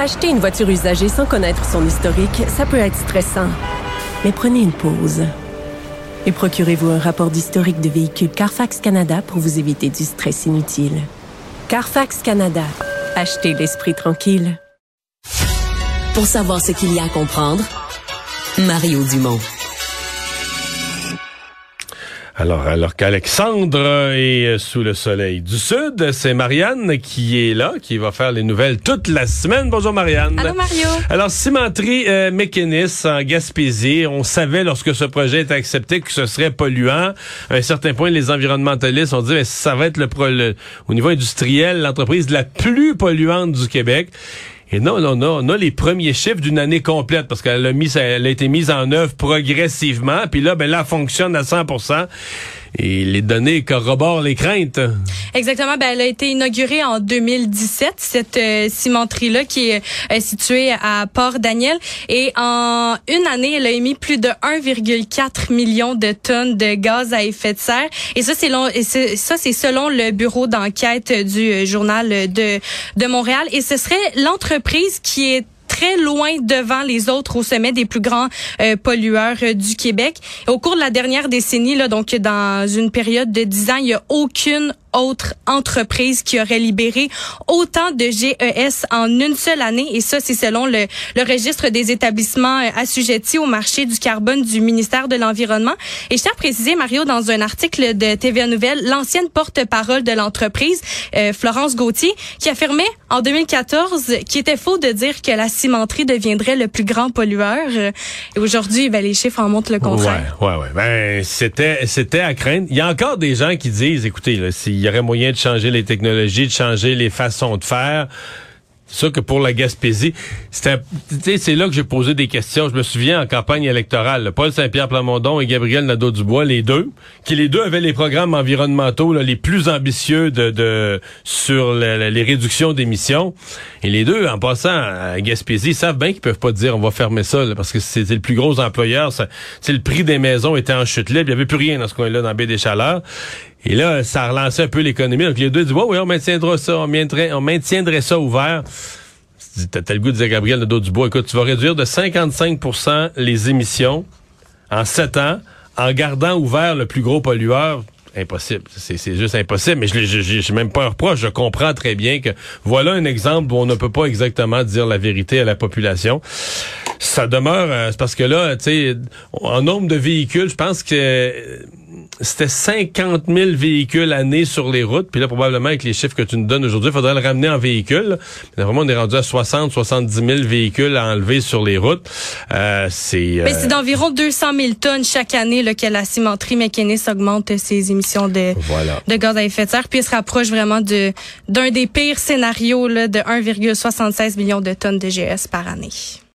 Acheter une voiture usagée sans connaître son historique, ça peut être stressant. Mais prenez une pause. Et procurez-vous un rapport d'historique de véhicule Carfax Canada pour vous éviter du stress inutile. Carfax Canada. Achetez l'esprit tranquille. Pour savoir ce qu'il y a à comprendre, Mario Dumont. Alors, alors qu'Alexandre est sous le soleil du Sud, c'est Marianne qui est là, qui va faire les nouvelles toute la semaine. Bonjour Marianne. Allô Mario. Alors, cimenterie euh, Mécanis en Gaspésie, on savait lorsque ce projet était accepté que ce serait polluant. À un certain point, les environnementalistes ont dit, mais ça va être le, pro- le- au niveau industriel l'entreprise la plus polluante du Québec. Et non, là, on a, on a les premiers chiffres d'une année complète parce qu'elle a, mis, elle a été mise en œuvre progressivement. Puis là, ben là, elle fonctionne à 100 Et les données corroborent les craintes. Exactement. Ben, elle a été inaugurée en 2017, cette euh, cimenterie-là qui est euh, située à Port-Daniel. Et en une année, elle a émis plus de 1,4 million de tonnes de gaz à effet de serre. Et ça, c'est selon le bureau d'enquête du euh, journal de, de Montréal. Et ce serait l'entreprise qui est très loin devant les autres au sommet des plus grands euh, pollueurs euh, du Québec. Au cours de la dernière décennie, là, donc dans une période de 10 ans, il y a aucune autre entreprise qui aurait libéré autant de GES en une seule année. Et ça, c'est selon le, le registre des établissements euh, assujettis au marché du carbone du ministère de l'Environnement. Et je tiens à préciser, Mario, dans un article de TVA Nouvelle, l'ancienne porte-parole de l'entreprise, euh, Florence Gauthier, qui affirmait en 2014 qu'il était faux de dire que la cimenterie deviendrait le plus grand pollueur. Euh, Et aujourd'hui, ben, les chiffres en montrent le contraire. Ouais, ouais, ouais. Ben, c'était, c'était à craindre. Il y a encore des gens qui disent, écoutez, là, s'il y aurait moyen de changer les technologies, de changer les façons de faire. C'est que pour la Gaspésie, c'est là que j'ai posé des questions. Je me souviens en campagne électorale, Paul Saint-Pierre Plamondon et Gabriel Nadeau-Dubois, les deux, qui les deux avaient les programmes environnementaux là, les plus ambitieux de, de sur les réductions d'émissions. Et les deux, en passant à Gaspésie, savent bien qu'ils peuvent pas dire on va fermer ça, là, parce que c'est le plus gros employeur. C'est le prix des maisons était en chute libre. Il y avait plus rien dans ce coin-là, dans la baie des Chaleurs. Et là, ça relancé un peu l'économie. Donc les deux disent, ouais, oui, on maintiendra ça, on maintiendrait, on maintiendrait ça ouvert. T'as le goût de dire Gabriel Nadeau-Dubois, écoute, tu vas réduire de 55% les émissions en sept ans en gardant ouvert le plus gros pollueur. Impossible. C'est juste impossible. Mais je j'ai même pas un reproche. Je comprends très bien que voilà un exemple où on ne peut pas exactement dire la vérité à la population. Ça demeure, euh, c'est parce que là, tu sais, en nombre de véhicules, je pense que c'était 50 000 véhicules année sur les routes. Puis là, probablement, avec les chiffres que tu nous donnes aujourd'hui, il faudrait le ramener en véhicule. Mais vraiment, on est rendu à 60, 70 000 véhicules à enlever sur les routes. Euh, c'est... euh, Ben, c'est d'environ 200 000 tonnes chaque année là, que la cimenterie Mécanis augmente ses émissions de, Voilà. de gaz à effet de serre. Puis elle se rapproche vraiment de d'un des pires scénarios là, de 1,76 million de tonnes de GS par année.